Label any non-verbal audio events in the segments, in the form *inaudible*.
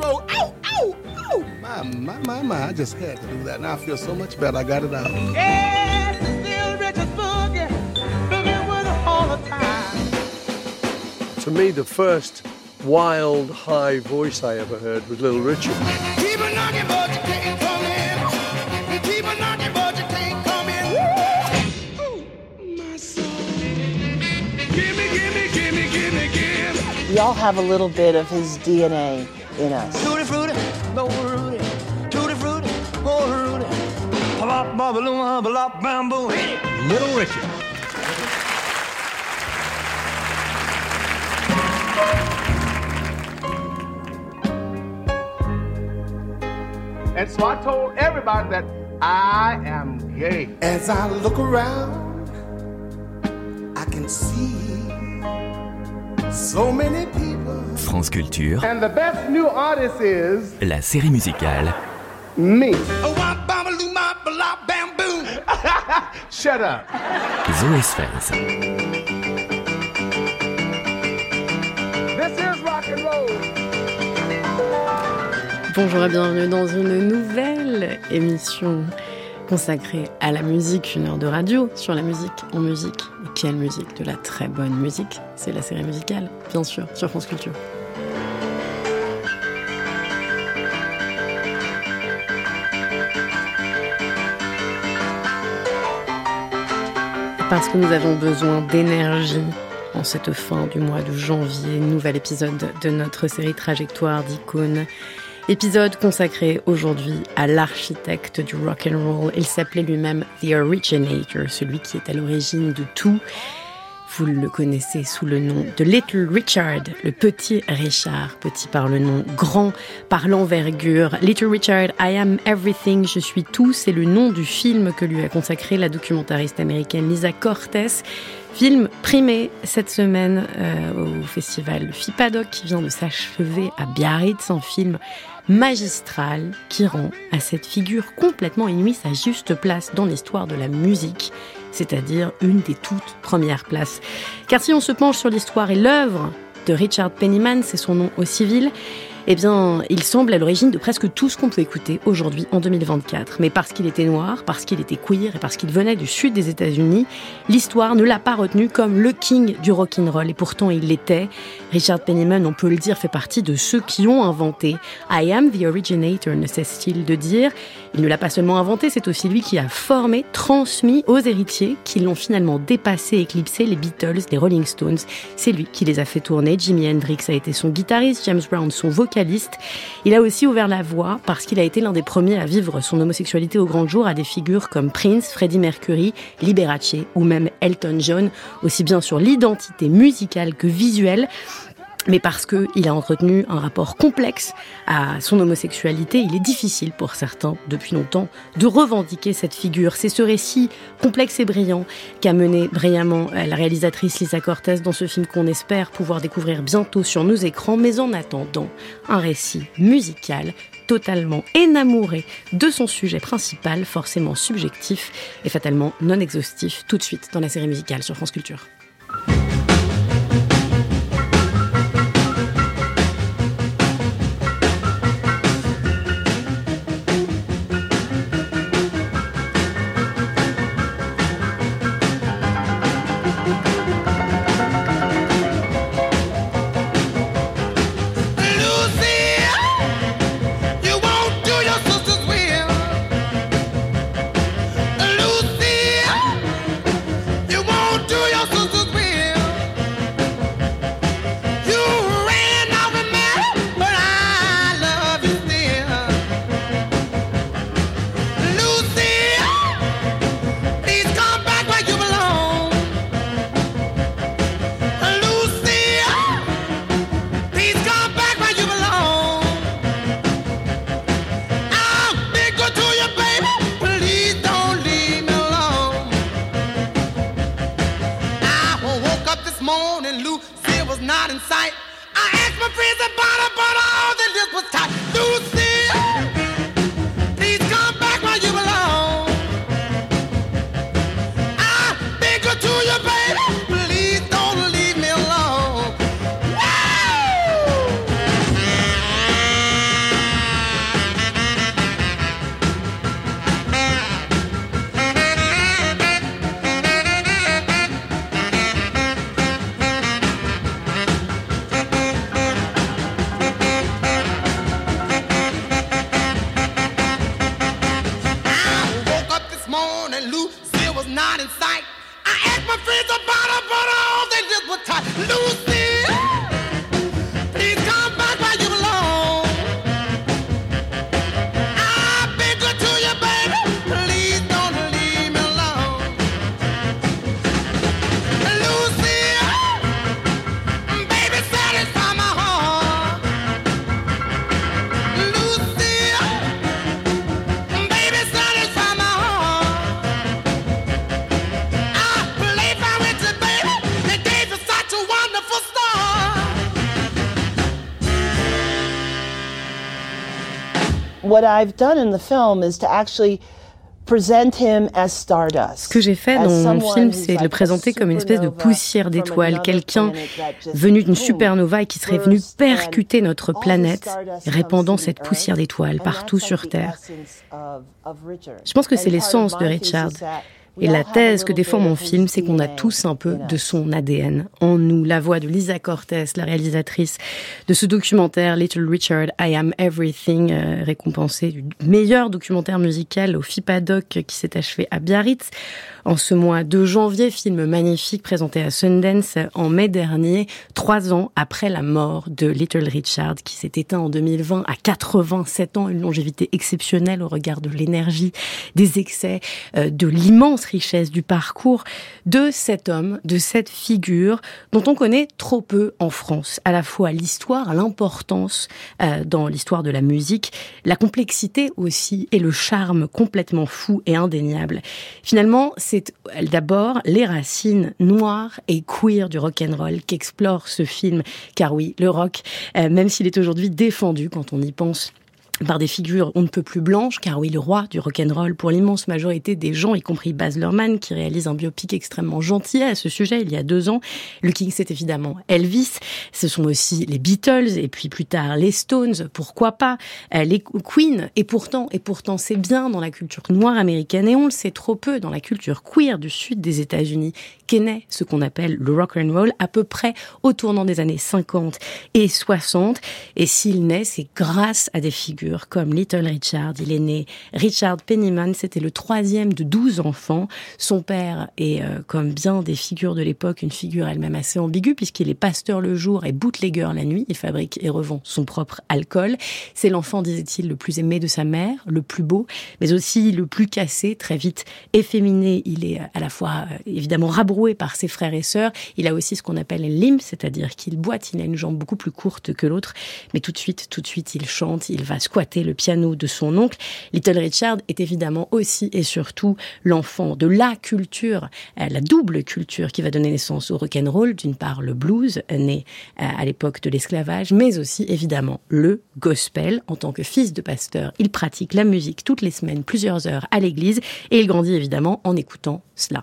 roll. Ow, ow, ow. My, my, my, my. I just had to do that. Now I feel so much better. I got it out. Yes, it's still Richard Boogie. Boogie with all the time. To me, the first wild, high voice I ever heard was Little Richard. Keep a knocking, but you can't come in. Keep a knocking, but you can't come in. Ooh, my soul. Gimme, gimme, gimme, gimme, gimme. We all have a little bit of his DNA in us. Tutti frutti, no Rudy. Tutti frutti, oh Rudy. Bop, bop, balloon, bop, bamboo. Hit it. Little Richard. And so I told everybody that I am gay. As I look around, I can see so many people. France Culture, And the best new artist is la série musicale me. Oh. *laughs* Shut up. Zoé Sfez. This is rock and roll. Bonjour et bienvenue dans une nouvelle émission consacrée à la musique, une heure de radio sur la musique en musique. Et quelle musique De la très bonne musique. C'est la série musicale, bien sûr, sur France Culture. Parce que nous avons besoin d'énergie en cette fin du mois de janvier, nouvel épisode de notre série Trajectoire d'icônes. Épisode consacré aujourd'hui à l'architecte du rock and roll. Il s'appelait lui-même The Originator, celui qui est à l'origine de tout. Vous le connaissez sous le nom de Little Richard, le petit Richard, petit par le nom, grand par l'envergure. Little Richard, I am everything, je suis tout, c'est le nom du film que lui a consacré la documentariste américaine Lisa Cortez. Film primé cette semaine euh, au festival FIPADOC qui vient de s'achever à Biarritz, un film magistral qui rend à cette figure complètement inouïe sa juste place dans l'histoire de la musique, c'est-à-dire une des toutes premières places. Car si on se penche sur l'histoire et l'œuvre de Richard Pennyman, c'est son nom au civil, eh bien, il semble à l'origine de presque tout ce qu'on peut écouter aujourd'hui en 2024. Mais parce qu'il était noir, parce qu'il était queer et parce qu'il venait du sud des États-Unis, l'histoire ne l'a pas retenu comme le king du rock'n'roll. Et pourtant, il l'était. Richard Penniman, on peut le dire, fait partie de ceux qui ont inventé I am the originator, ne cesse-t-il de dire. Il ne l'a pas seulement inventé, c'est aussi lui qui a formé, transmis aux héritiers qui l'ont finalement dépassé, éclipsé les Beatles, les Rolling Stones. C'est lui qui les a fait tourner. Jimi Hendrix a été son guitariste, James Brown son vocaliste. Il a aussi ouvert la voie parce qu'il a été l'un des premiers à vivre son homosexualité au grand jour à des figures comme Prince, Freddie Mercury, Liberace ou même Elton John, aussi bien sur l'identité musicale que visuelle mais parce qu'il a entretenu un rapport complexe à son homosexualité, il est difficile pour certains, depuis longtemps, de revendiquer cette figure. C'est ce récit complexe et brillant qu'a mené brillamment la réalisatrice Lisa Cortez dans ce film qu'on espère pouvoir découvrir bientôt sur nos écrans, mais en attendant, un récit musical totalement énamouré de son sujet principal, forcément subjectif et fatalement non exhaustif, tout de suite dans la série musicale sur France Culture. I've done in the film is to actually ce que j'ai fait dans mon film, c'est de le présenter comme une espèce de poussière d'étoile, quelqu'un venu d'une supernova et qui serait venu percuter notre planète, répandant cette poussière d'étoile partout sur Terre. Je pense que c'est l'essence de Richard. Et la thèse que défend mon film, c'est qu'on a tous un peu de son ADN en nous. La voix de Lisa Cortez, la réalisatrice de ce documentaire Little Richard, I Am Everything, euh, récompensé du meilleur documentaire musical au FIPADOC qui s'est achevé à Biarritz en ce mois de janvier, film magnifique présenté à Sundance en mai dernier, trois ans après la mort de Little Richard, qui s'est éteint en 2020 à 87 ans, une longévité exceptionnelle au regard de l'énergie, des excès, euh, de l'immense richesse du parcours de cet homme, de cette figure dont on connaît trop peu en France, à la fois l'histoire, l'importance euh, dans l'histoire de la musique, la complexité aussi et le charme complètement fou et indéniable. Finalement, c'est d'abord les racines noires et queer du rock and roll qu'explore ce film. Car oui, le rock, euh, même s'il est aujourd'hui défendu quand on y pense par des figures on ne peut plus blanches, car oui, le roi du rock'n'roll pour l'immense majorité des gens, y compris Baz Luhrmann, qui réalise un biopic extrêmement gentil à ce sujet il y a deux ans. Le King, c'est évidemment Elvis. Ce sont aussi les Beatles, et puis plus tard les Stones, pourquoi pas, euh, les Queen. Et pourtant, et pourtant, c'est bien dans la culture noire américaine, et on le sait trop peu dans la culture queer du sud des États-Unis, qu'est né ce qu'on appelle le rock'n'roll à peu près au tournant des années 50 et 60. Et s'il naît, c'est grâce à des figures comme Little Richard. Il est né Richard Pennyman, c'était le troisième de douze enfants. Son père est, euh, comme bien des figures de l'époque, une figure elle-même assez ambiguë puisqu'il est pasteur le jour et bootlegger la nuit. Il fabrique et revend son propre alcool. C'est l'enfant, disait-il, le plus aimé de sa mère, le plus beau, mais aussi le plus cassé, très vite efféminé. Il est euh, à la fois euh, évidemment rabroué par ses frères et sœurs. Il a aussi ce qu'on appelle limp, c'est-à-dire qu'il boite. Il a une jambe beaucoup plus courte que l'autre, mais tout de suite, tout de suite, il chante, il va squatter le piano de son oncle. Little Richard est évidemment aussi et surtout l'enfant de la culture, euh, la double culture qui va donner naissance au rock'n'roll. D'une part, le blues, né euh, à l'époque de l'esclavage, mais aussi évidemment le gospel. En tant que fils de pasteur, il pratique la musique toutes les semaines, plusieurs heures à l'église, et il grandit évidemment en écoutant cela.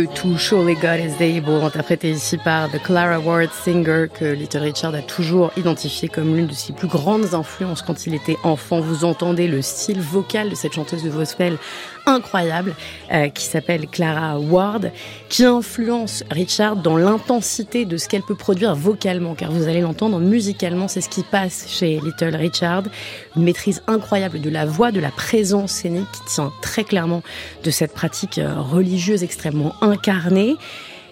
Peut tout, Surely God is able, interprété ici par The Clara Ward Singer, que Little Richard a toujours identifié comme l'une de ses plus grandes influences quand il était enfant. Vous entendez le style vocal de cette chanteuse de gospel incroyable euh, qui s'appelle Clara Ward, qui influence Richard dans l'intensité de ce qu'elle peut produire vocalement, car vous allez l'entendre musicalement, c'est ce qui passe chez Little Richard, une maîtrise incroyable de la voix, de la présence scénique qui tient très clairement de cette pratique euh, religieuse extrêmement incarnée.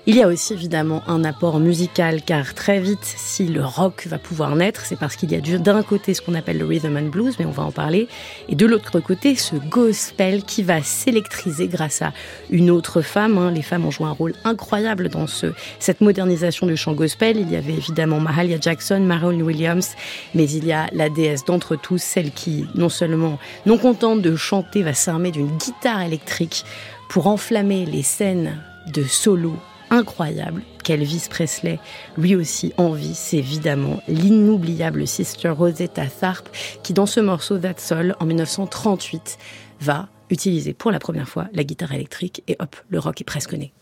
Il y a aussi évidemment un apport musical car très vite, si le rock va pouvoir naître, c'est parce qu'il y a d'un côté ce qu'on appelle le rhythm and blues, mais on va en parler, et de l'autre côté ce gospel qui va s'électriser grâce à une autre femme. Hein. Les femmes ont joué un rôle incroyable dans ce, cette modernisation du chant gospel. Il y avait évidemment Mahalia Jackson, Marilyn Williams, mais il y a la déesse d'entre tous, celle qui, non seulement non contente de chanter, va s'armer d'une guitare électrique pour enflammer les scènes de solo incroyable qu'Elvis Presley, lui aussi, envie, c'est évidemment l'inoubliable Sister Rosetta Tharpe qui, dans ce morceau That Soul, en 1938, va utiliser pour la première fois la guitare électrique et hop, le rock est presque né.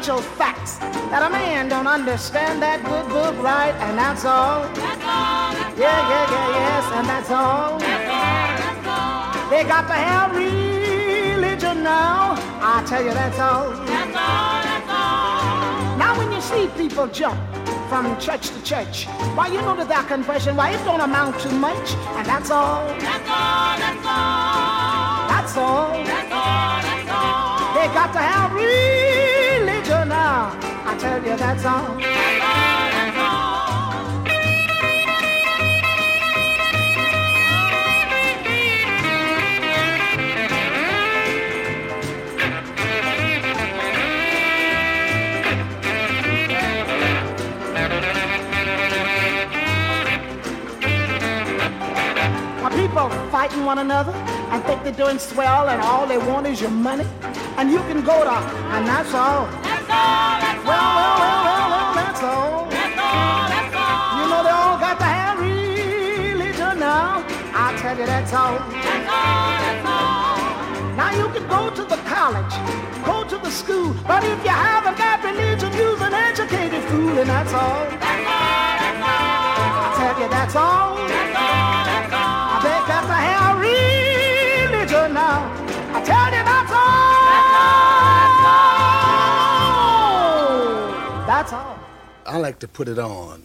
Natural facts that a man don't understand that good book right, and that's all. That's all. That's yeah, yeah, yeah, yes, and that's all. That's all. That's all. They got to have religion now. I tell you, that's all. That's all. That's all. Now, when you see people jump from church to church. Why, you know that that confession, why, it don't amount to much, and that's all. That's all, that's all. That's all. That's all, that's all. They got to have now. Tell you that's all. All. people fighting one another and think they're doing swell and all they want is your money. And you can go to, and that's all. Well, well, well, well, well, that's all. That's all, that's all. You know they all got to have religion now. I tell you that's all. That's all. Now you can go to the college, go to the school, but if you haven't got religion, you're an educated fool, and that's all. That's all, that's all. I tell you. That's all, I like to put it on.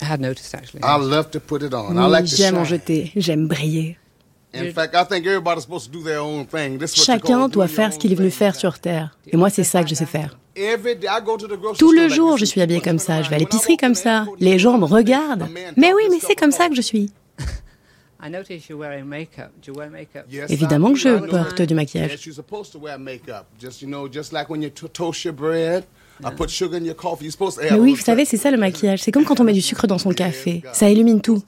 I had noticed actually. I love to put it on. I like to J'aime en jeter, j'aime briller. In fact, I think everybody's supposed to do their own thing. Chacun doit faire ce qu'il est venu faire sur Terre. Et moi, c'est ça que je sais faire. Tout le jour, je suis habillée comme ça. Je vais à l'épicerie comme ça. Les gens me regardent. Mais oui, mais c'est comme ça que je suis. Évidemment que je porte du maquillage. Mais oui, vous savez, c'est ça le maquillage. C'est comme quand on met du sucre dans son café. Ça illumine tout.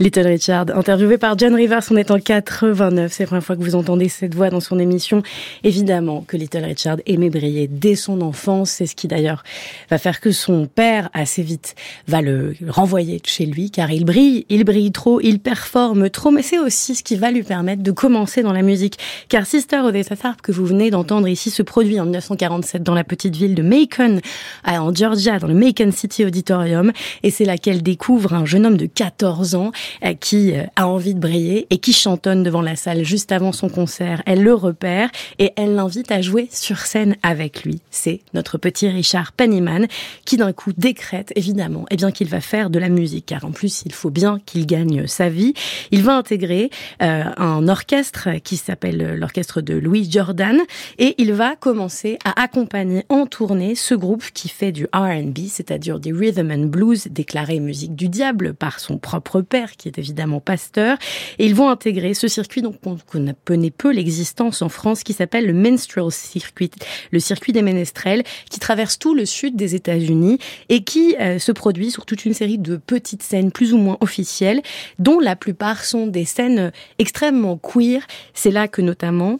Little Richard, interviewé par John Rivers, on est en 89, c'est la première fois que vous entendez cette voix dans son émission. Évidemment que Little Richard aimait briller dès son enfance, c'est ce qui d'ailleurs va faire que son père, assez vite, va le renvoyer de chez lui, car il brille, il brille trop, il performe trop, mais c'est aussi ce qui va lui permettre de commencer dans la musique. Car Sister Odessa Tharpe, que vous venez d'entendre ici, se produit en 1947 dans la petite ville de Macon, en Georgia, dans le Macon City Auditorium, et c'est là qu'elle découvre un jeune homme de 14 ans qui euh, a envie de briller et qui chantonne devant la salle juste avant son concert. Elle le repère et elle l'invite à jouer sur scène avec lui. C'est notre petit Richard Pennyman qui d'un coup décrète évidemment eh bien qu'il va faire de la musique car en plus il faut bien qu'il gagne sa vie. Il va intégrer euh, un orchestre qui s'appelle l'orchestre de Louis Jordan et il va commencer à accompagner en tournée ce groupe qui fait du R&B, c'est-à-dire des rhythm and blues déclarés musique du diable par son propre père qui est évidemment pasteur. Et ils vont intégrer ce circuit dont on connaît peu l'existence en France, qui s'appelle le Minstrel Circuit, le circuit des ménestrels, qui traverse tout le sud des États-Unis et qui euh, se produit sur toute une série de petites scènes plus ou moins officielles, dont la plupart sont des scènes extrêmement queer. C'est là que notamment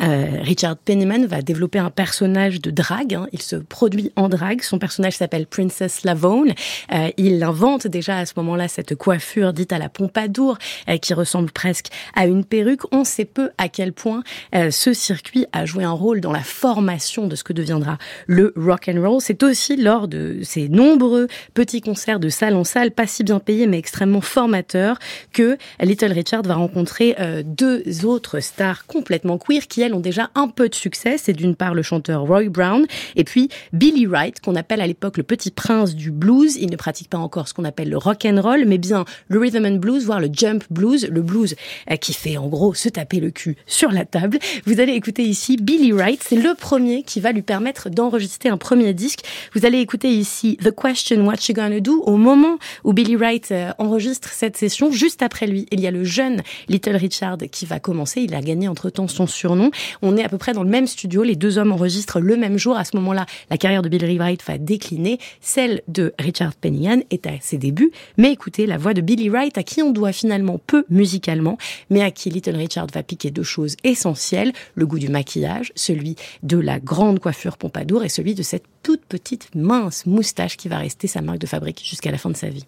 euh, Richard Penniman va développer un personnage de drague. Hein. Il se produit en drague. Son personnage s'appelle Princess Lavone. Euh, il invente déjà à ce moment-là cette coiffure dite à la Pompadour, euh, qui ressemble presque à une perruque. On sait peu à quel point ce circuit a joué un rôle dans la formation de ce que deviendra le rock and roll. C'est aussi lors de ces nombreux petits concerts de salle en salle, pas si bien payés mais extrêmement formateurs, que Little Richard va rencontrer deux autres stars complètement queer qui ont déjà un peu de succès. C'est d'une part le chanteur Roy Brown et puis Billy Wright, qu'on appelle à l'époque le petit prince du blues. Il ne pratique pas encore ce qu'on appelle le rock and roll, mais bien le rhythm and blues, voire le jump blues, le blues euh, qui fait en gros se taper le cul sur la table. Vous allez écouter ici Billy Wright. C'est le premier qui va lui permettre d'enregistrer un premier disque. Vous allez écouter ici The Question What You Gonna Do au moment où Billy Wright euh, enregistre cette session. Juste après lui, il y a le jeune Little Richard qui va commencer. Il a gagné entre-temps son surnom. On est à peu près dans le même studio. Les deux hommes enregistrent le même jour. À ce moment-là, la carrière de Billy Wright va décliner. Celle de Richard Pennigan est à ses débuts. Mais écoutez, la voix de Billy Wright, à qui on doit finalement peu musicalement, mais à qui Little Richard va piquer deux choses essentielles. Le goût du maquillage, celui de la grande coiffure Pompadour et celui de cette toute petite mince moustache qui va rester sa marque de fabrique jusqu'à la fin de sa vie.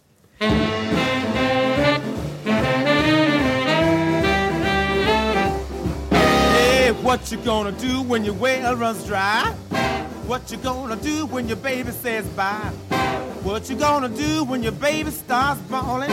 What you gonna do when your well runs dry? What you gonna do when your baby says bye? What you gonna do when your baby starts bawling?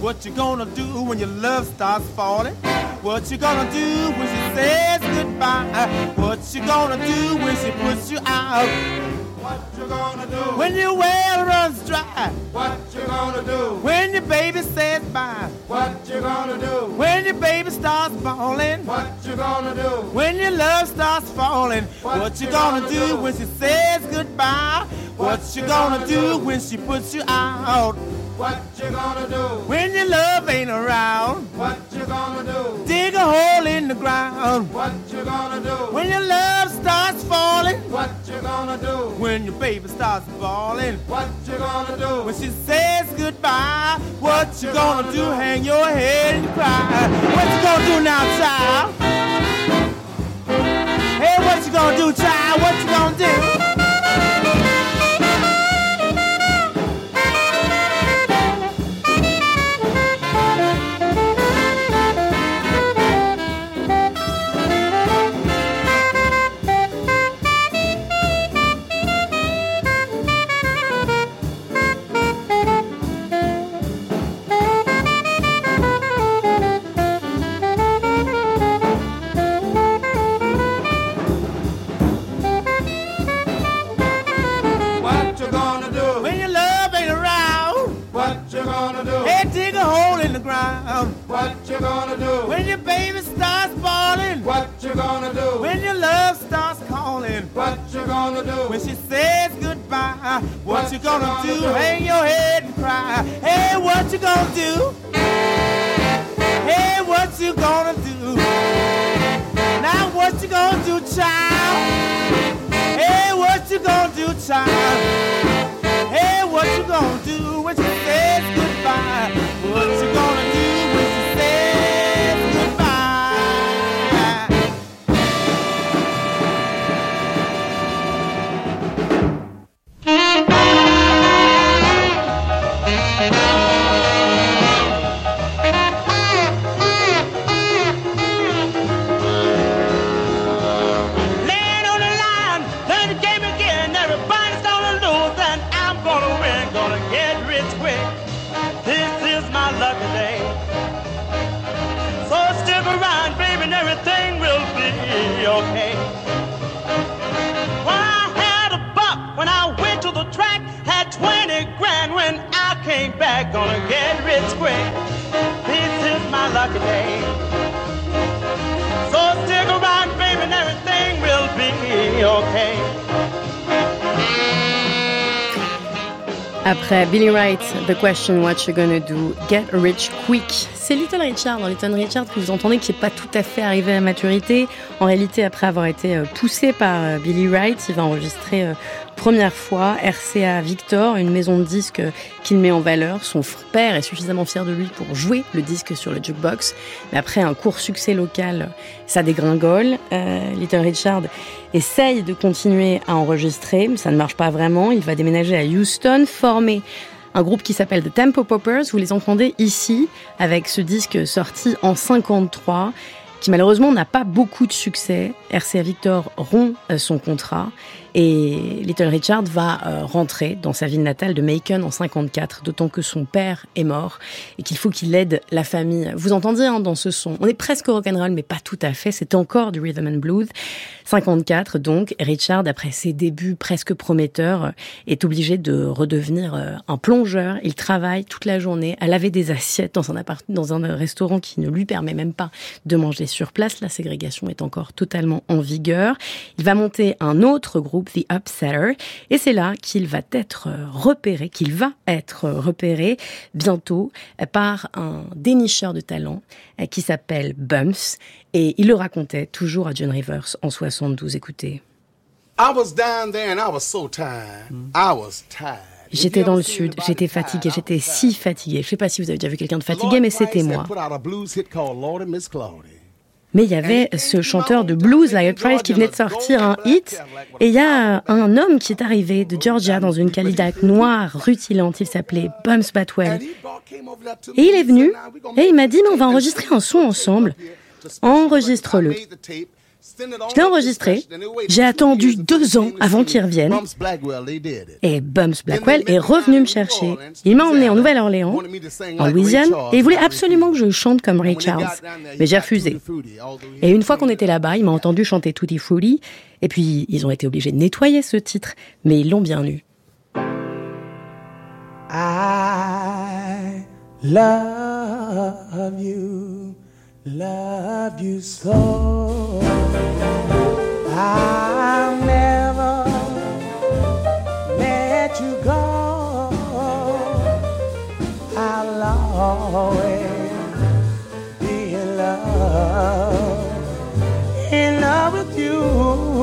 What you gonna do when your love starts falling? What you gonna do when she says goodbye? What you gonna do when she puts you out? What you gonna do? When your well runs dry. What you gonna do? When your baby says bye. What you gonna do? When your baby starts falling. What you gonna do? When your love starts falling. What, what you, gonna, gonna do? do when she says goodbye? What, what you gonna do when she puts you out? What you gonna do? When your love ain't around. What you gonna do? Dig a hole in the ground. What you gonna do? When your love starts falling. What you gonna do? When your baby starts falling. What you gonna do? When she says goodbye. What, what you, you gonna, gonna do? do? Hang your head and cry. What you gonna do now, child? Hey, what you gonna do, child? What you gonna do? The Question What You Gonna Do, Get Rich Quick. C'est Little Richard, dans Little Richard que vous entendez qui n'est pas tout à fait arrivé à maturité. En réalité, après avoir été euh, poussé par euh, Billy Wright, il va enregistrer euh, première fois, RCA Victor, une maison de disques qu'il met en valeur. Son père est suffisamment fier de lui pour jouer le disque sur le jukebox. Mais après un court succès local, ça dégringole. Little Richard essaye de continuer à enregistrer, mais ça ne marche pas vraiment. Il va déménager à Houston, former un groupe qui s'appelle The Tempo Poppers. Vous les entendez ici avec ce disque sorti en 53 qui malheureusement n'a pas beaucoup de succès. RCA Victor rompt euh, son contrat et Little Richard va euh, rentrer dans sa ville natale de Macon en 54, d'autant que son père est mort et qu'il faut qu'il aide la famille. Vous entendiez hein, dans ce son, on est presque rock'n'roll, mais pas tout à fait. C'est encore du rhythm and blues. 54, donc Richard, après ses débuts presque prometteurs, est obligé de redevenir euh, un plongeur. Il travaille toute la journée à laver des assiettes dans un appart dans un restaurant qui ne lui permet même pas de manger sur place. La ségrégation est encore totalement en vigueur. Il va monter un autre groupe The Upsetter. Et c'est là qu'il va être repéré, qu'il va être repéré bientôt par un dénicheur de talent euh, qui s'appelle Bumps. Et il le racontait toujours à John Rivers en 72. Écoutez. J'étais dans le sud, j'étais fatigué, j'étais si fatigué. Je sais pas si vous avez déjà vu quelqu'un de fatigué, mais c'était moi. Mais il y avait ce chanteur de blues, Lyle Price, qui venait de sortir un hit. Et il y a un homme qui est arrivé de Georgia dans une Cadillac noire rutilante. Il s'appelait Bums Batwell. Et il est venu et il m'a dit, mais on va enregistrer un son ensemble. Enregistre-le. Je l'ai enregistré. J'ai attendu deux ans avant qu'il revienne. Et Bums Blackwell est revenu me chercher. Il m'a emmené en Nouvelle-Orléans, en Louisiane, et il voulait absolument que je chante comme Ray Charles. Mais j'ai refusé. Et une fois qu'on était là-bas, il m'a entendu chanter Tutti Frutti. Et puis, ils ont été obligés de nettoyer ce titre. Mais ils l'ont bien eu. I love you. Love you so. I'll never let you go. I'll always be in love, in love with you.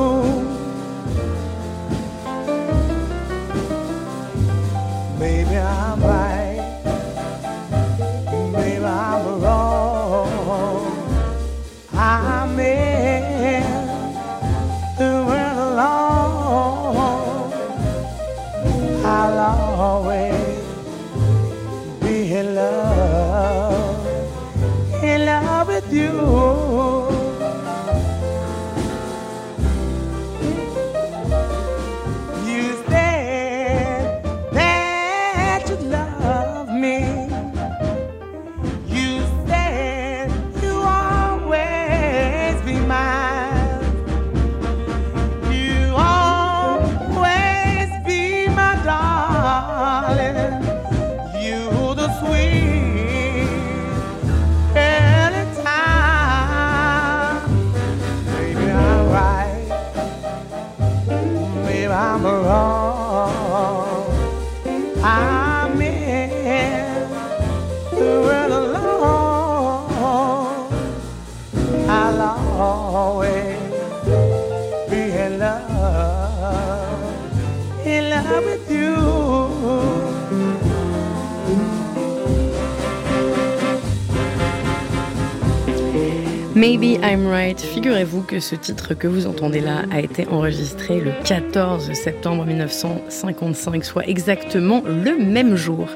Figurez-vous que ce titre que vous entendez là a été enregistré le 14 septembre 1955, soit exactement le même jour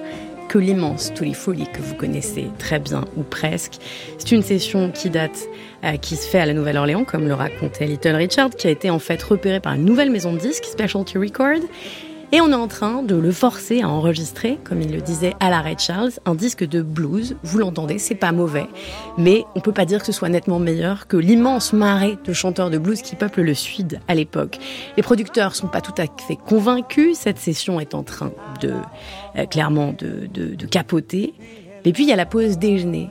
que l'immense Tully Folly que vous connaissez très bien ou presque. C'est une session qui date, euh, qui se fait à la Nouvelle-Orléans, comme le racontait Little Richard, qui a été en fait repéré par une nouvelle maison de disques, Specialty Record, et on est en train de le forcer à enregistrer, comme il le disait à l'arrêt Charles, un disque de blues. Vous l'entendez, c'est pas mauvais, mais on peut pas dire que ce soit nettement meilleur que l'immense marée de chanteurs de blues qui peuplent le Sud à l'époque. Les producteurs sont pas tout à fait convaincus. Cette session est en train de euh, clairement de, de, capoter. Et puis il y a la pause déjeuner.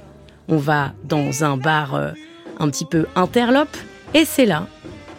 On va dans un bar euh, un petit peu interlope, et c'est là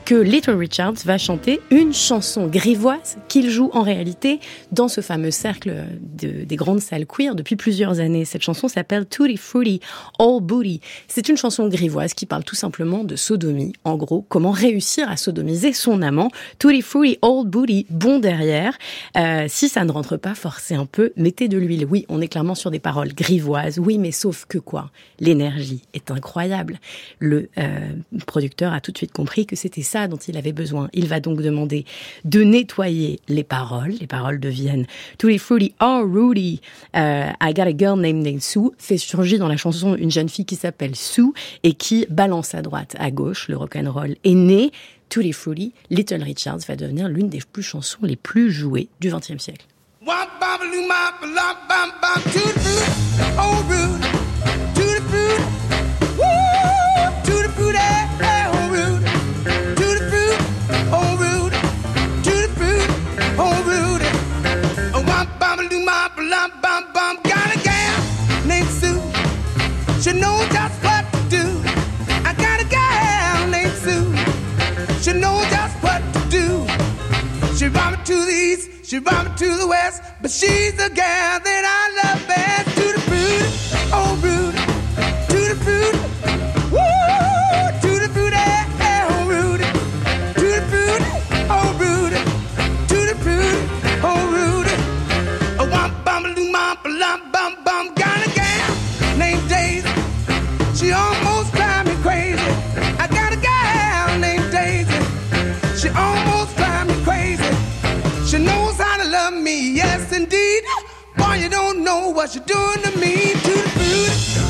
que Little Richards va chanter une chanson grivoise qu'il joue en réalité dans ce fameux cercle des grandes salles queer depuis plusieurs années. Cette chanson s'appelle Tutti Frutti All Booty. C'est une chanson grivoise qui parle tout simplement de sodomie. En gros, comment réussir à sodomiser son amant. Tutti Frutti Old Booty, bon derrière. Euh, si ça ne rentre pas, forcez un peu, mettez de l'huile. Oui, on est clairement sur des paroles grivoises. Oui, mais sauf que quoi? L'énergie est incroyable. Le euh, producteur a tout de suite compris que c'était ça dont il avait besoin. Il va donc demander de nettoyer les paroles. Les paroles deviennent Tutti Frutti Oh Rudy, I Got a Girl Named Sue, fait surgir dans la chanson une jeune fille qui s'appelle Sue et qui balance à droite, à gauche. Le rock'n'roll est né. Tutti Frutti, Little Richards va devenir l'une des plus chansons les plus jouées du XXe siècle. She knows just what to do. I got a gal named Sue. She knows just what to do. She brought me to the east, she brought me to the west, but she's the gal that I love best. To the fruit, oh rude, what you're doing to me. To the food,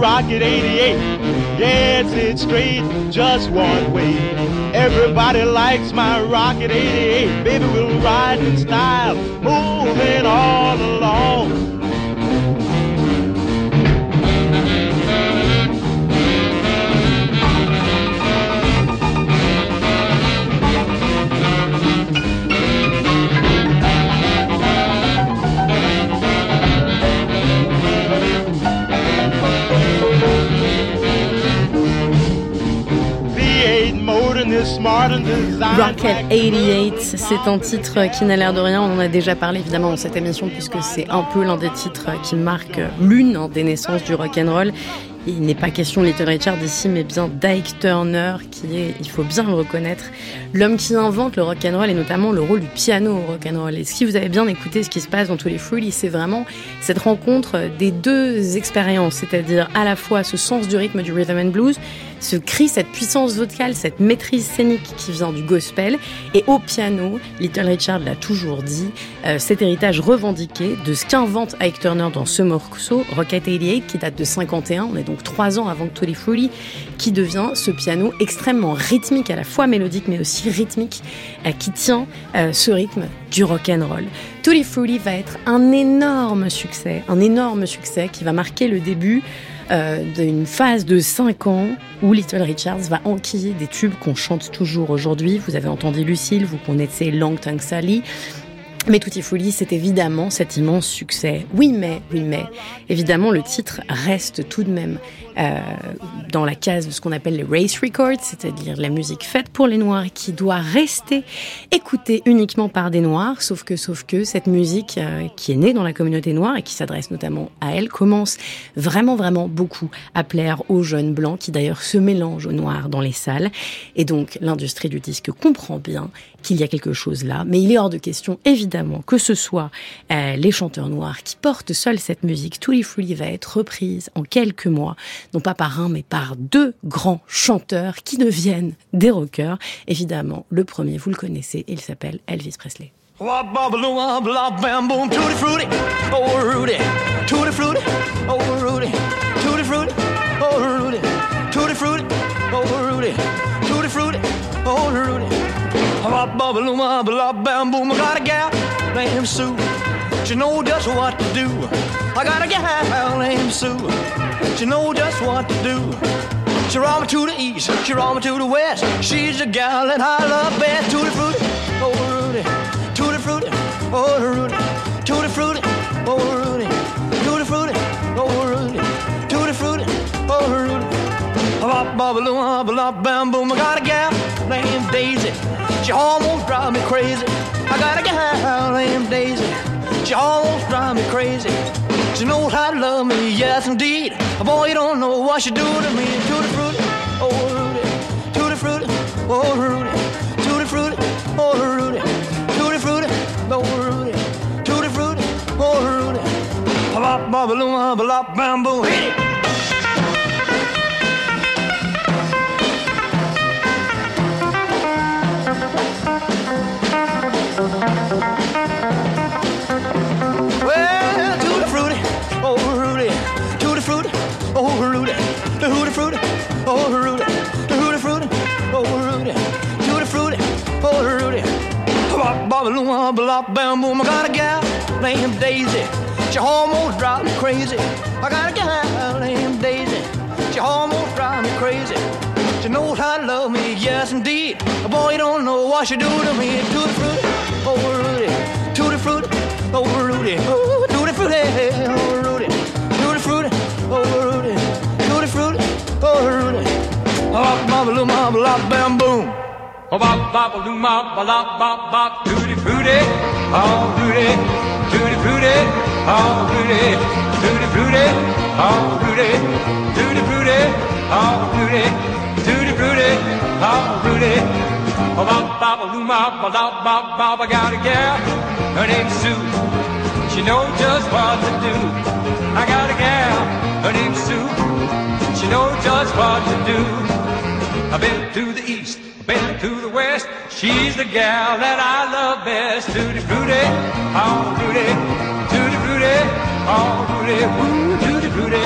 Rocket 88. Yes, it's straight, just one way. Everybody likes my Rocket 88. Baby, we'll ride in style, moving all along. Rocket 88, c'est un titre qui n'a l'air de rien. On en a déjà parlé évidemment dans cette émission puisque c'est un peu l'un des titres qui marque l'une des naissances du rock and roll. Il n'est pas question de Little Richard ici, mais bien d'Ike Turner, qui est, il faut bien le reconnaître, l'homme qui invente le rock and roll et notamment le rôle du piano au rock and roll. Et si vous avez bien écouté ce qui se passe dans tous les Fruity, c'est vraiment cette rencontre des deux expériences, c'est-à-dire à la fois ce sens du rythme du rhythm and blues, ce cri, cette puissance vocale, cette maîtrise scénique qui vient du gospel. Et au piano, Little Richard l'a toujours dit, euh, cet héritage revendiqué de ce qu'invente Ike Turner dans ce morceau, Rocket 88, qui date de 51, on est donc trois ans avant Tony Fruity, qui devient ce piano extrêmement rythmique, à la fois mélodique mais aussi rythmique, euh, qui tient euh, ce rythme du rock and roll. Tutti Fruity va être un énorme succès, un énorme succès qui va marquer le début euh, d'une phase de 5 ans où Little Richards va enquiller des tubes qu'on chante toujours aujourd'hui. Vous avez entendu Lucille, vous connaissez Long Tongue Sally. Mais Tutti Frutti, c'est évidemment cet immense succès. Oui, mais, oui, mais, évidemment, le titre reste tout de même dans la case de ce qu'on appelle les race records, c'est-à-dire la musique faite pour les Noirs qui doit rester écoutée uniquement par des Noirs, sauf que, sauf que cette musique euh, qui est née dans la communauté noire et qui s'adresse notamment à elle commence vraiment, vraiment beaucoup à plaire aux jeunes blancs qui d'ailleurs se mélangent aux Noirs dans les salles. Et donc, l'industrie du disque comprend bien qu'il y a quelque chose là, mais il est hors de question, évidemment, que ce soit euh, les chanteurs noirs qui portent seuls cette musique. Tully Fruity va être reprise en quelques mois non pas par un, mais par deux grands chanteurs qui deviennent des rockers. Évidemment, le premier, vous le connaissez, il s'appelle Elvis Presley. She know just what to do. I got a gal named Sue. She know just what to do. She roll me to the east, she roll me to the west. She's the gal that I love best. Tutti frutti, oh Rudy. Tutti frutti, oh Rudy. Tutti frutti, oh Rudy. Tutti frutti, oh Rudy. Tutti frutti, oh Rudy. Bop, bop, bop, bop, bam, boom. I got a gal named Daisy. She almost drives me crazy. I got a gal named Daisy. She almost drives me crazy. She knows how to love me, yes indeed. Boy, you don't know what she do to me. Tutti frutti, oh Rudy. Tutti frutti, oh Rudy. Tutti frutti, oh Rudy. Tutti frutti, oh Rudy. Tutti frutti, oh Rudy. Bop, bop, bop, bop, bamboo, hit it. blah, blah, bam, boom. I got a gal named Daisy. She almost drives me crazy. I got a gal named Daisy. She almost drives me crazy. She knows how to love me, yes indeed. Boy, you don't know what she do to me. Tutti frutti, oh Rudy. Tutti frutti, oh Rudy. Oh, tutti frutti, oh Rudy. Tutti frutti, oh Rudy. Tutti frutti, oh Rudy. Oh, mama, mama, mama, bam, boom. Oh, bop, bop, a bop, bop, bop, bop, tutti frutti, oh, fruity, tutti frutti, oh, fruity, tutti frutti, oh, fruity, tutti frutti, oh, fruity, tutti frutti, oh, fruity. Oh, bop, bop, a bop, bop, bop, I got a gal, her name's Sue. She knows just what to do. I got a gal, her name's Sue. She knows just what to do. I've been to the east been to the west. She's the gal that I love best. Tutti frutti, oh fruity, tutti frutti, oh fruity, woo, tutti frutti,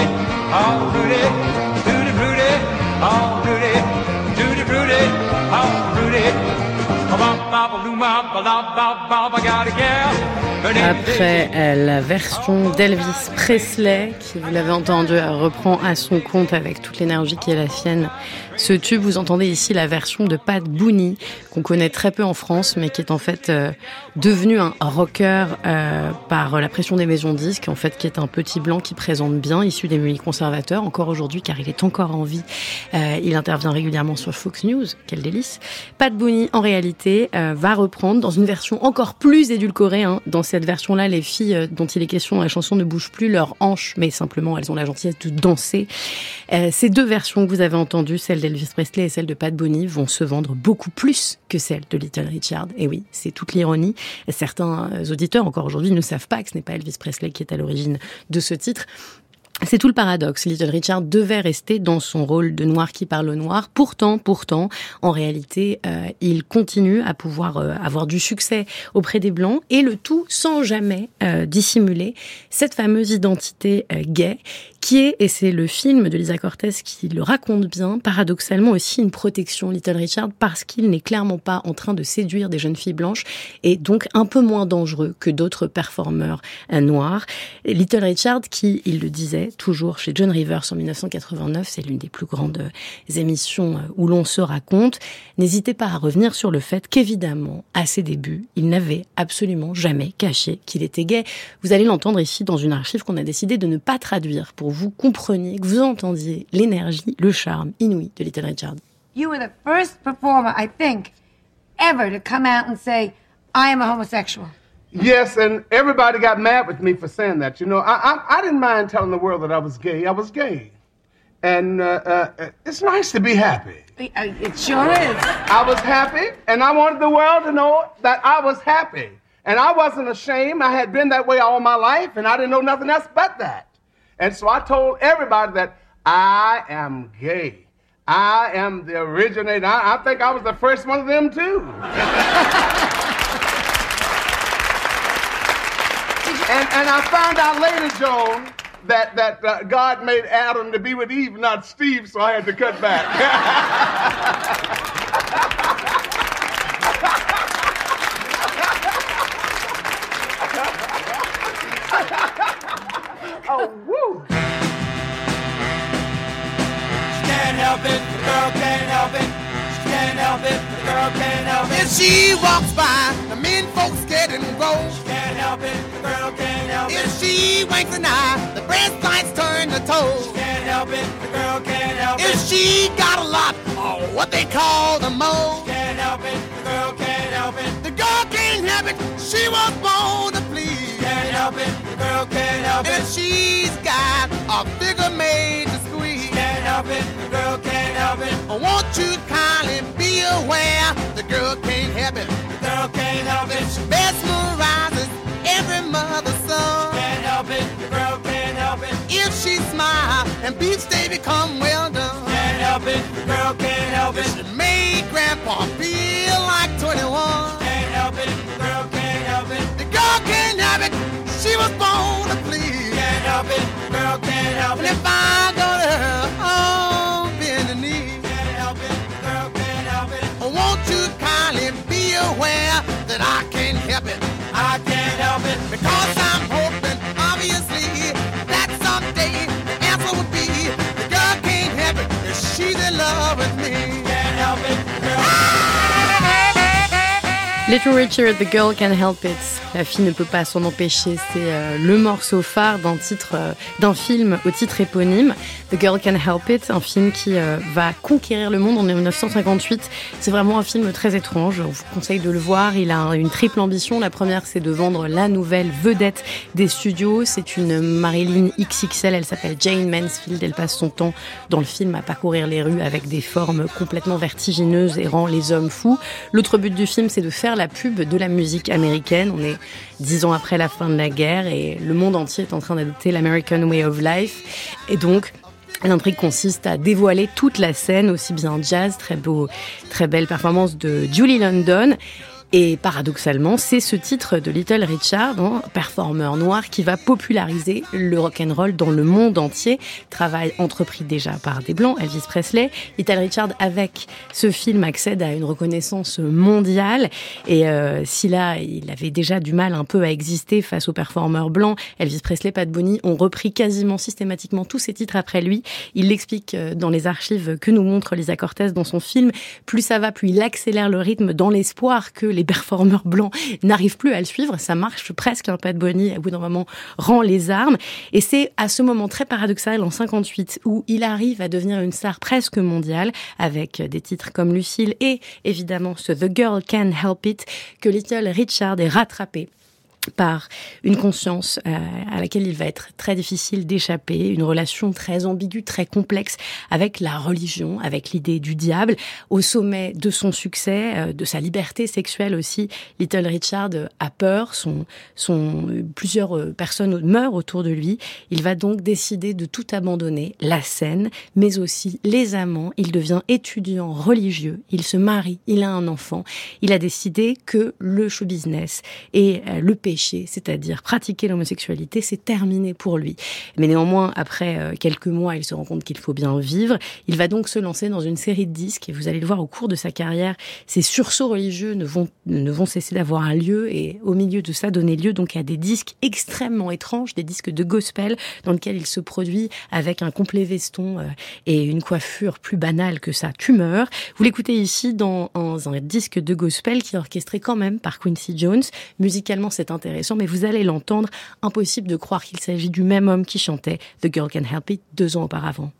oh fruity, tutti frutti, oh fruity, tutti frutti, oh fruity. Après euh, la version d'Elvis Presley, qui vous l'avez entendu, reprend à son compte avec toute l'énergie qui est la sienne ce tube, vous entendez ici la version de Pat Booney, qu'on connaît très peu en France, mais qui est en fait euh, devenu un rocker euh, par la pression des maisons disques, en fait, qui est un petit blanc qui présente bien, issu des milieux conservateurs, encore aujourd'hui, car il est encore en vie. Euh, il intervient régulièrement sur Fox News, quel délice. Pat Booney, en réalité, va reprendre dans une version encore plus édulcorée. Hein. Dans cette version-là, les filles dont il est question dans la chanson ne bougent plus leurs hanches, mais simplement elles ont la gentillesse de danser. ces deux versions que vous avez entendues, celle d'Elvis Presley et celle de Pat Booney vont se vendre beaucoup plus que celle de Little Richard. Et oui, c'est toute l'ironie. Certains auditeurs, encore aujourd'hui, ne savent pas que ce n'est pas Elvis Presley qui est à l'origine de ce titre. C'est tout le paradoxe. Little Richard devait rester dans son rôle de noir qui parle au noir. Pourtant, pourtant, en réalité, euh, il continue à pouvoir euh, avoir du succès auprès des blancs et le tout sans jamais euh, dissimuler cette fameuse identité gay qui est, et c'est le film de Lisa Cortez qui le raconte bien, paradoxalement aussi une protection Little Richard parce qu'il n'est clairement pas en train de séduire des jeunes filles blanches et donc un peu moins dangereux que d'autres performeurs noirs. Little Richard qui, il le disait, toujours chez John Rivers en 1989. C'est l'une des plus grandes euh, émissions euh, où l'on se raconte. N'hésitez pas à revenir sur le fait qu'évidemment, à ses débuts, il n'avait absolument jamais caché qu'il était gay. Vous allez l'entendre ici dans une archive qu'on a décidé de ne pas traduire pour vous compreniez, que vous entendiez l'énergie, le charme inouï de Little Richard. You were the first performer, I think, ever to come out and say, I am a homosexual. Yes, and everybody got mad with me for saying that. You know, I, I, I didn't mind telling the world that I was gay. I was gay. And uh, uh, it's nice to be happy. Uh, it sure is. I was happy, and I wanted the world to know that I was happy. And I wasn't ashamed. I had been that way all my life, and I didn't know nothing else but that. And so I told everybody that I am gay. I am the originator. I, I think I was the first one of them, too. And, and I found out later, Joan, that, that uh, God made Adam to be with Eve, not Steve, so I had to cut back. *laughs* woo! She can't help it, the girl can't help it. She can't help it, the girl can't help it. If she walks by, the men folks get and go. She can't help it, the girl can't help it. If she winks an eye, the breast lights turn to toes. She can't help it, the girl can't help it. If she got a lot, or what they call the mo. She can't help it, the girl can't help it. The girl can't help it, she was born to please. Can't help it, the girl can't it. If she's got a figure made to squeeze. Can't help it, the girl can't help it. Won't you kindly be aware, the girl can't help it. The girl can't help it. She mesmerizes every mother's son. Can't help it, the girl can't help it. If she smile and beats they become well done. Can't help it, the girl can't help it. She made grandpa feel like 21. Can't help it, the girl can't help it. The girl can't help it. Was born to please. Can't help it, girl can't help it. And if I go to her, oh, bend the knee. Can't help it, girl can't help it. Oh, won't you kindly be aware that I can't help it? I can't help it because I'm hoping, Little Richard, The Girl Can Help It. La fille ne peut pas s'en empêcher. C'est euh, le morceau phare d'un titre, euh, d'un film au titre éponyme. The Girl Can Help It, un film qui euh, va conquérir le monde en 1958. C'est vraiment un film très étrange. On vous conseille de le voir. Il a une triple ambition. La première, c'est de vendre la nouvelle vedette des studios. C'est une Marilyn XXL. Elle s'appelle Jane Mansfield. Elle passe son temps dans le film à parcourir les rues avec des formes complètement vertigineuses et rend les hommes fous. L'autre but du film, c'est de faire la pub de la musique américaine. On est dix ans après la fin de la guerre et le monde entier est en train d'adopter l'American Way of Life. Et donc, L'intrigue consiste à dévoiler toute la scène, aussi bien jazz, très beau, très belle performance de Julie London. Et paradoxalement, c'est ce titre de Little Richard, un performeur noir, qui va populariser le rock and roll dans le monde entier. Travail entrepris déjà par des blancs, Elvis Presley. Little Richard, avec ce film, accède à une reconnaissance mondiale. Et euh, si là, il avait déjà du mal un peu à exister face aux performeurs blancs, Elvis Presley, Pat Boone ont repris quasiment systématiquement tous ces titres après lui. Il l'explique euh, dans les archives que nous montre Lisa Cortez dans son film. Plus ça va, plus il accélère le rythme dans l'espoir que les performeurs blancs n'arrivent plus à le suivre. Ça marche presque. Un Pat Bonnie, à bout d'un moment, rend les armes. Et c'est à ce moment très paradoxal, en 58, où il arrive à devenir une star presque mondiale, avec des titres comme Lucille et évidemment ce The Girl Can Help It, que Little Richard est rattrapé par une conscience euh, à laquelle il va être très difficile d'échapper, une relation très ambiguë, très complexe avec la religion, avec l'idée du diable. Au sommet de son succès, euh, de sa liberté sexuelle aussi, Little Richard a peur, son, son, plusieurs euh, personnes meurent autour de lui. Il va donc décider de tout abandonner, la scène, mais aussi les amants. Il devient étudiant religieux, il se marie, il a un enfant. Il a décidé que le show business et le c'est-à-dire pratiquer l'homosexualité, c'est terminé pour lui. Mais néanmoins, après euh, quelques mois, il se rend compte qu'il faut bien vivre. Il va donc se lancer dans une série de disques et vous allez le voir au cours de sa carrière, ces sursauts religieux ne vont, ne vont cesser d'avoir un lieu et au milieu de ça donner lieu donc à des disques extrêmement étranges, des disques de gospel dans lesquels il se produit avec un complet veston euh, et une coiffure plus banale que sa tumeur. Vous l'écoutez ici dans un, un disque de gospel qui est orchestré quand même par Quincy Jones. Musicalement, c'est un mais vous allez l'entendre, impossible de croire qu'il s'agit du même homme qui chantait The Girl Can Help It deux ans auparavant.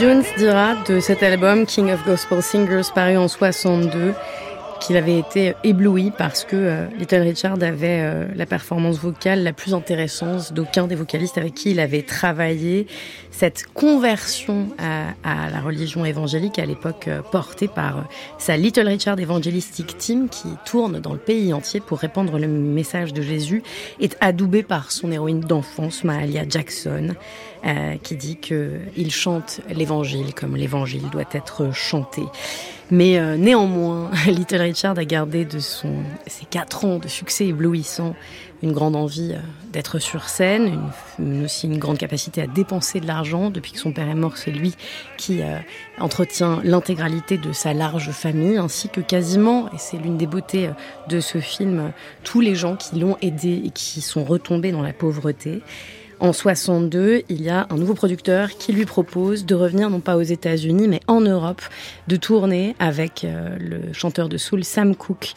Jones dira de cet album King of Gospel Singers paru en 62 qu'il avait été ébloui parce que euh, Little Richard avait euh, la performance vocale la plus intéressante d'aucun des vocalistes avec qui il avait travaillé. Cette conversion à, la religion évangélique à l'époque euh, portée par sa Little Richard Evangelistic Team qui tourne dans le pays entier pour répandre le message de Jésus est adoubée par son héroïne d'enfance Mahalia Jackson. qui dit qu'il chante l'évangile comme l'évangile doit être chanté. Mais euh, néanmoins, *laughs* Little Richard a gardé de son, ses quatre ans de succès éblouissant une grande envie euh, d'être sur scène, une, aussi une grande capacité à dépenser de l'argent. Depuis que son père est mort, c'est lui qui euh, entretient l'intégralité de sa large famille, ainsi que quasiment, et c'est l'une des beautés de ce film, tous les gens qui l'ont aidé et qui sont retombés dans la pauvreté. En 62, il y a un nouveau producteur qui lui propose de revenir non pas aux États-Unis mais en Europe, de tourner avec euh, le chanteur de soul Sam Cooke.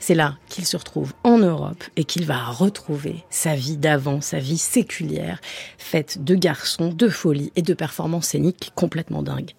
C'est là qu'il se retrouve en Europe et qu'il va retrouver sa vie d'avant, sa vie séculière, faite de garçons, de folie et de performances scéniques complètement dingues.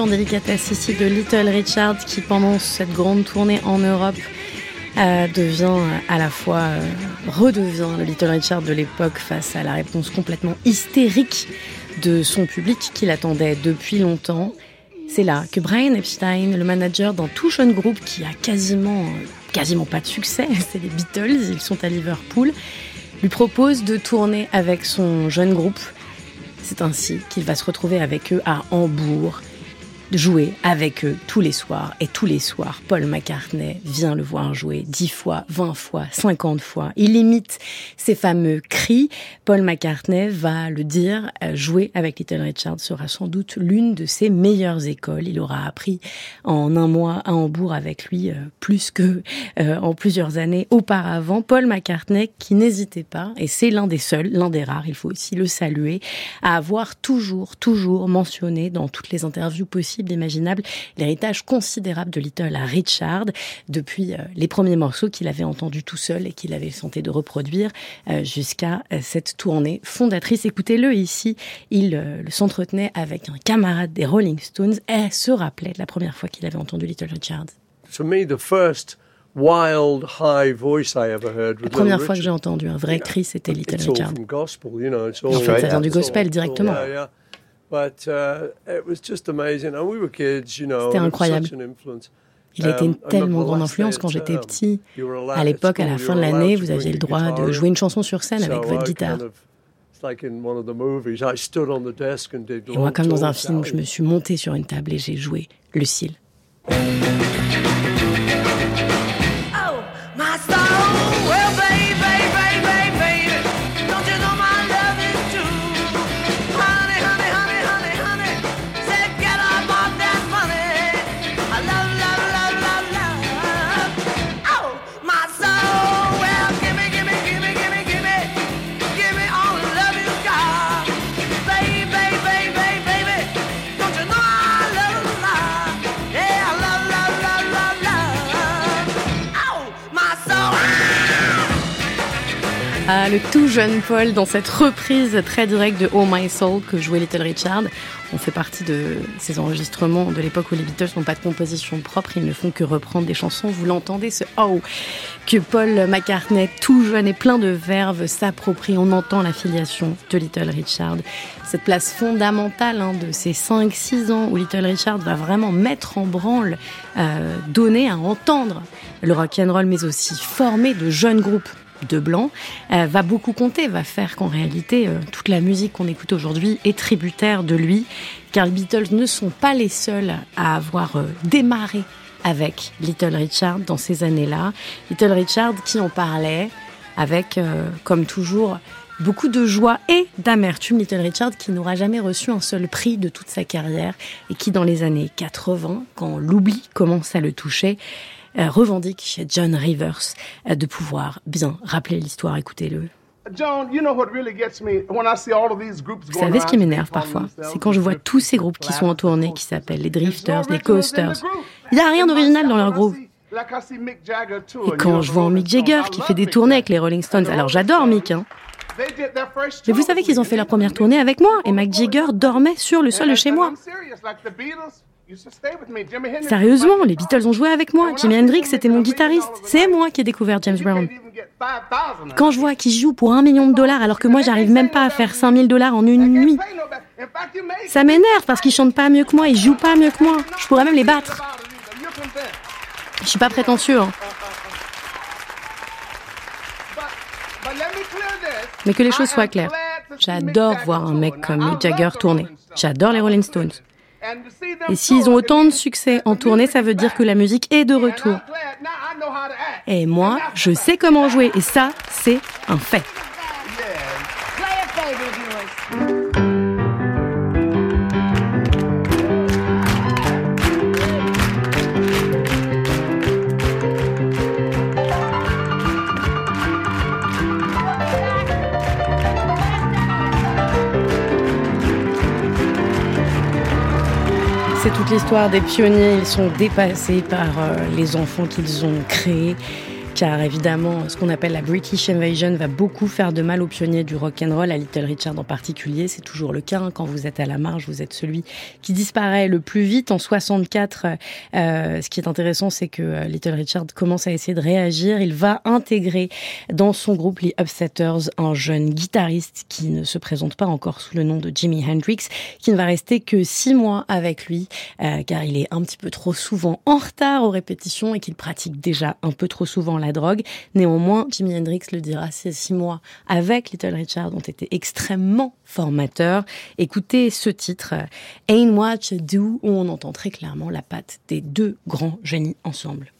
En délicatesse ici de Little Richard qui pendant cette grande tournée en Europe euh, devient à la fois euh, redevient le Little Richard de l'époque face à la réponse complètement hystérique de son public qui l'attendait depuis longtemps. C'est là que Brian Epstein, le manager d'un tout jeune groupe qui a quasiment quasiment pas de succès, *laughs* c'est les Beatles, ils sont à Liverpool, lui propose de tourner avec son jeune groupe c'est ainsi qu'il va se retrouver avec eux à Hambourg, jouer avec eux tous les soirs. Et tous les soirs, Paul McCartney vient le voir jouer dix fois, vingt fois, cinquante fois. Il imite ces fameux cris. Paul McCartney va le dire, euh, jouer avec Little Richard sera sans doute l'une de ses meilleures écoles. Il aura appris en un mois à Hambourg avec lui euh, plus que euh, en plusieurs années auparavant. Paul McCartney qui n'hésitait pas, et c'est l'un des seuls, l'un des rares, il faut aussi le saluer, à avoir toujours, toujours mentionné dans toutes les interviews possibles imaginable l'héritage considérable de Little à Richard depuis euh, les premiers morceaux qu'il avait entendus tout seul et qu'il avait tenté de reproduire euh, jusqu'à euh, cette tournée fondatrice. Écoutez-le ici, il s'entretenait avec un camarade des Rolling Stones et se rappelait de la première fois qu'il avait entendu Little Richard. To me, the first wild high voice I ever heard La première fois que j'ai entendu un vrai cri, c'était Little Richard. En fait, ça vient du gospel directement. C'était incroyable. Il a été une tellement grande influence quand j'étais um, petit. À l'époque, à la fin de l'année, vous aviez le droit de jouer une chanson sur scène avec votre guitare. Et moi, comme dans un film, je me suis monté sur une table et j'ai joué Lucille. Le tout jeune Paul dans cette reprise très directe de Oh My Soul que jouait Little Richard. On fait partie de ces enregistrements de l'époque où les Beatles n'ont pas de composition propre, ils ne font que reprendre des chansons. Vous l'entendez, ce Oh que Paul McCartney, tout jeune et plein de verve, s'approprie. On entend l'affiliation de Little Richard. Cette place fondamentale hein, de ces 5-6 ans où Little Richard va vraiment mettre en branle, euh, donner à entendre le rock and roll, mais aussi former de jeunes groupes de blanc, euh, va beaucoup compter, va faire qu'en réalité, euh, toute la musique qu'on écoute aujourd'hui est tributaire de lui, car les Beatles ne sont pas les seuls à avoir euh, démarré avec Little Richard dans ces années-là. Little Richard qui en parlait avec, comme toujours, beaucoup de joie et d'amertume. Little Richard qui n'aura jamais reçu un seul prix de toute sa carrière et qui, dans les années 80, quand l'oubli commence à le toucher, euh, revendique chez John Rivers euh, de pouvoir bien rappeler l'histoire. Écoutez-le. Vous savez ce qui m'énerve parfois? C'est quand je vois tous ces groupes qui sont en tournée, qui s'appellent les Drifters, les Coasters. Il n'y a rien d'original dans leur groupe. Et quand je vois Mick Jagger qui fait des tournées avec les Rolling Stones, alors j'adore Mick, hein. Mais vous savez qu'ils ont fait leur première tournée avec moi et Mick Jagger dormait sur le sol de chez moi. Sérieusement, les Beatles ont joué avec moi. Jimi Hendrix était mon guitariste. C'est moi qui ai découvert James Brown. Quand je vois qu'ils jouent pour un million de dollars alors que moi j'arrive même pas à faire 5000 dollars en une nuit, ça m'énerve parce qu'ils chantent pas mieux que moi, ils jouent pas mieux que moi. Je pourrais même les battre. Je suis pas prétentieux. Hein. Mais que les choses soient claires. J'adore voir un mec comme Mick Jagger tourner. J'adore les Rolling Stones. Et s'ils ont autant de succès en tournée, ça veut dire que la musique est de retour. Et moi, je sais comment jouer, et ça, c'est un fait. Toute l'histoire des pionniers. Ils sont dépassés par euh, les enfants qu'ils ont créés. Car évidemment, ce qu'on appelle la British Invasion va beaucoup faire de mal aux pionniers du rock and roll, à Little Richard en particulier. C'est toujours le cas. Hein. Quand vous êtes à la marge, vous êtes celui qui disparaît le plus vite. En 64, euh, ce qui est intéressant, c'est que euh, Little Richard commence à essayer de réagir. Il va intégrer dans son groupe les Upsetters un jeune guitariste qui ne se présente pas encore sous le nom de Jimi Hendrix, qui ne va rester que six mois avec lui, euh, car il est un petit peu trop souvent en retard aux répétitions et qu'il pratique déjà un peu trop souvent la drogue. Néanmoins, Jimi Hendrix le dira, ces six mois avec Little Richard ont été extrêmement formateurs. Écoutez ce titre, Ain't What Do, où on entend très clairement la patte des deux grands génies ensemble.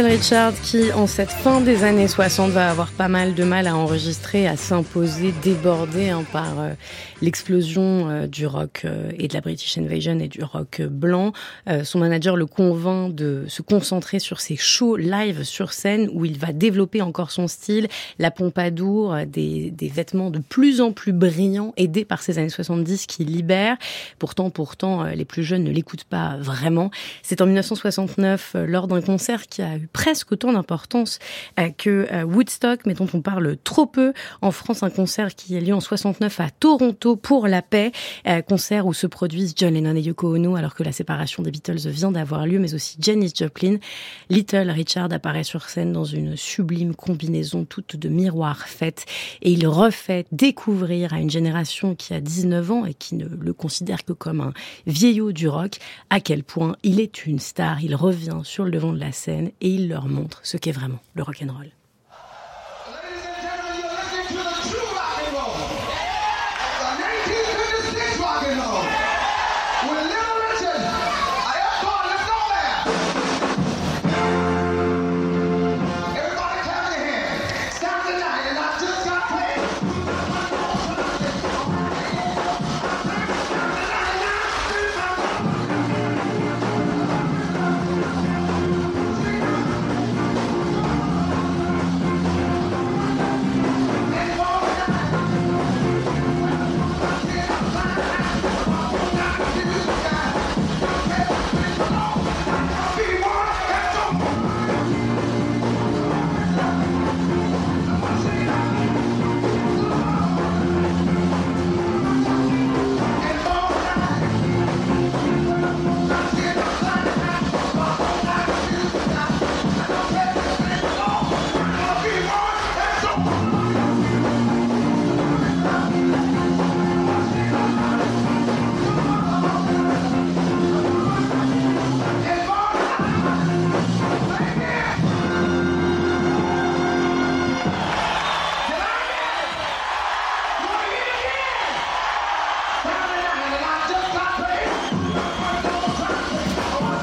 Richard qui, en cette fin des années 60, va avoir pas mal de mal à enregistrer, à s'imposer, débordé hein, par euh, l'explosion euh, du rock euh, et de la British Invasion et du rock blanc. son manager le convainc de se concentrer sur ses shows live sur scène où il va développer encore son style, la pompadour, des, vêtements de plus en plus brillants, aidés par ces années 70 qui libèrent. Pourtant, pourtant, les plus jeunes ne l'écoutent pas vraiment. C'est en 1969, lors d'un concert qui a eu presque autant d'importance euh, que euh, Woodstock, mais dont on parle trop peu. En France, un concert qui a lieu en 69 à Toronto pour la paix, euh, concert où se produisent John Lennon et Yoko Ono, alors que la séparation des Beatles vient d'avoir lieu, mais aussi Janis Joplin. Little Richard apparaît sur scène dans une sublime combinaison toute de miroirs faits, et il refait découvrir à une génération qui a 19 ans et qui ne le considère que comme un vieillot du rock, à quel point il est une star. Il revient sur le devant de la scène et il leur montre ce qu'est vraiment le rock'n'roll.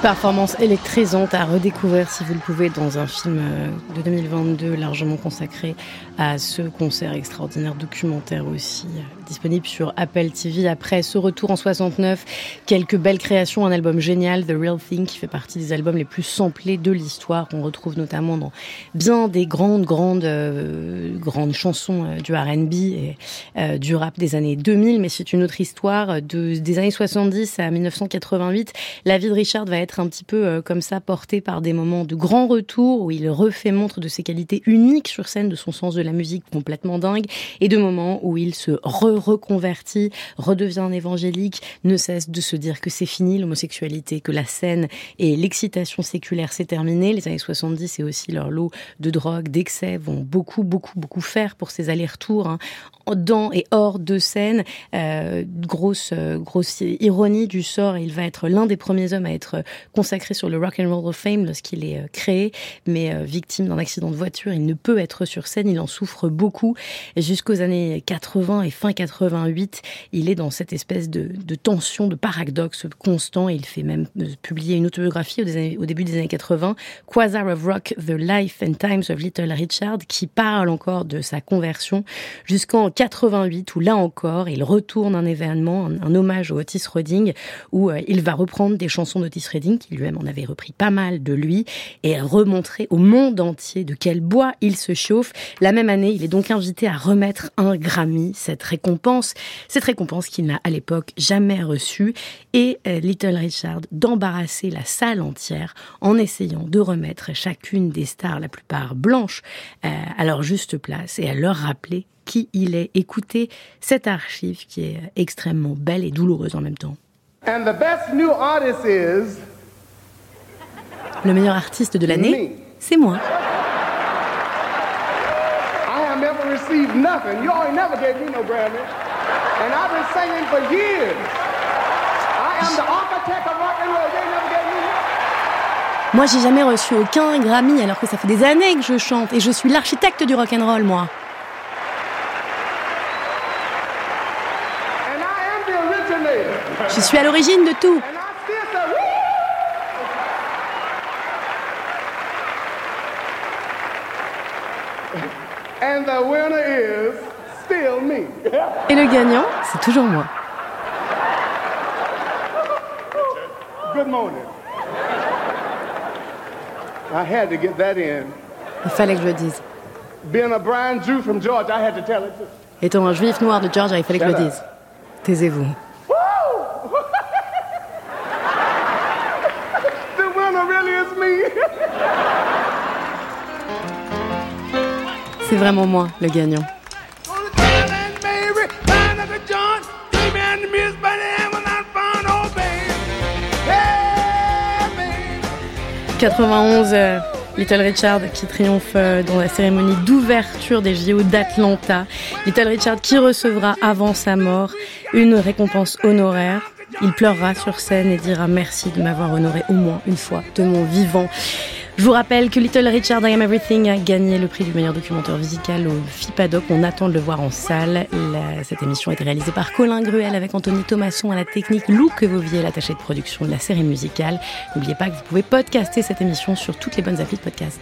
Performance électrisante à redécouvrir si vous le pouvez dans un film euh, de 2022 largement consacré à ce concert extraordinaire documentaire aussi euh, disponible sur Apple TV. Après ce retour en 69, quelques belles créations, un album génial, The Real Thing, qui fait partie des albums les plus samplés de l'histoire, qu'on retrouve notamment dans bien des grandes, grandes, euh, grandes chansons euh, du R&B et euh, du rap des années 2000. Mais c'est une autre histoire de, des années 70 à 1988. La vie de Richard va être un petit peu comme ça portée par des moments de grand retour où il refait montre de ses qualités uniques sur scène, de son sens de la musique complètement dingue, et de moments où il se re-reconvertit, redevient évangélique, ne cesse de se dire que c'est fini l'homosexualité, que la scène et l'excitation séculaire c'est terminé. Les années 70 et aussi leur lot de drogue, d'excès vont beaucoup, beaucoup, beaucoup faire pour ces allers-retours hein, dans et hors de scène. Euh, grosse, euh, grosse ironie du sort, il va être l'un des premiers hommes à être consacré sur le Rock and Roll of Fame lorsqu'il est euh, créé, mais victime d'un accident de voiture, il ne peut être sur scène, il en souffre beaucoup. Jusqu'aux années 80 et fin 88, il est dans cette espèce de, tension, de paradoxe constant. Il fait même euh, publier une autobiographie au, début des années 80, Quasar of Rock, The Life and Times of Little Richard, qui parle encore de sa conversion jusqu'en 88, où là encore, il retourne un événement, un, un hommage au Otis Redding, où euh, il va reprendre des chansons d'Otis Redding, qui lui-même en avait repris pas mal de lui, et remontrer au monde entier de quel bois il se chauffe. La même année, il est donc invité à remettre un Grammy, cette récompense, cette récompense qu'il n'a à l'époque jamais reçue, et euh, Little Richard d'embarrasser la salle entière en essayant de remettre chacune des stars, la plupart blanches, euh, à leur juste place et à leur rappeler qui il est. Écoutez cette archive qui est euh, extrêmement belle et douloureuse en même temps. And the best new artist is Le meilleur artiste de l'année, c'est moi. I have never received nothing. You ain't never gave me no Grammy. And I've been singing for years. I am the architect of rock and roll. Ain't never gave me nothing. Moi, j'ai jamais reçu aucun Grammy alors que ça fait des années que je chante et je suis l'architecte du rock and roll, moi. Je suis à l'origine de tout. Et le gagnant, c'est toujours moi. Good morning. I had to get that in. Il fallait que je le dise. Being a Brian Jew from Georgia, I had to tell it too. Étant un juif noir de Georgia, il fallait que je le dise. Taisez-vous. C'est vraiment moi, le gagnant. 91, euh, Little Richard qui triomphe euh, dans la cérémonie d'ouverture des JO d'Atlanta. Little Richard qui recevra avant sa mort une récompense honoraire. Il pleurera sur scène et dira merci de m'avoir honoré au moins une fois de mon vivant. Je vous rappelle que Little Richard I Am Everything a gagné le prix du meilleur documentaire musical au FIPADOC. On attend de le voir en salle. Cette émission a été réalisée par Colin Gruel avec Anthony Thomasson à la technique, Lou Quevovier, l'attaché de production de la série musicale. N'oubliez pas que vous pouvez podcaster cette émission sur toutes les bonnes applis de podcast.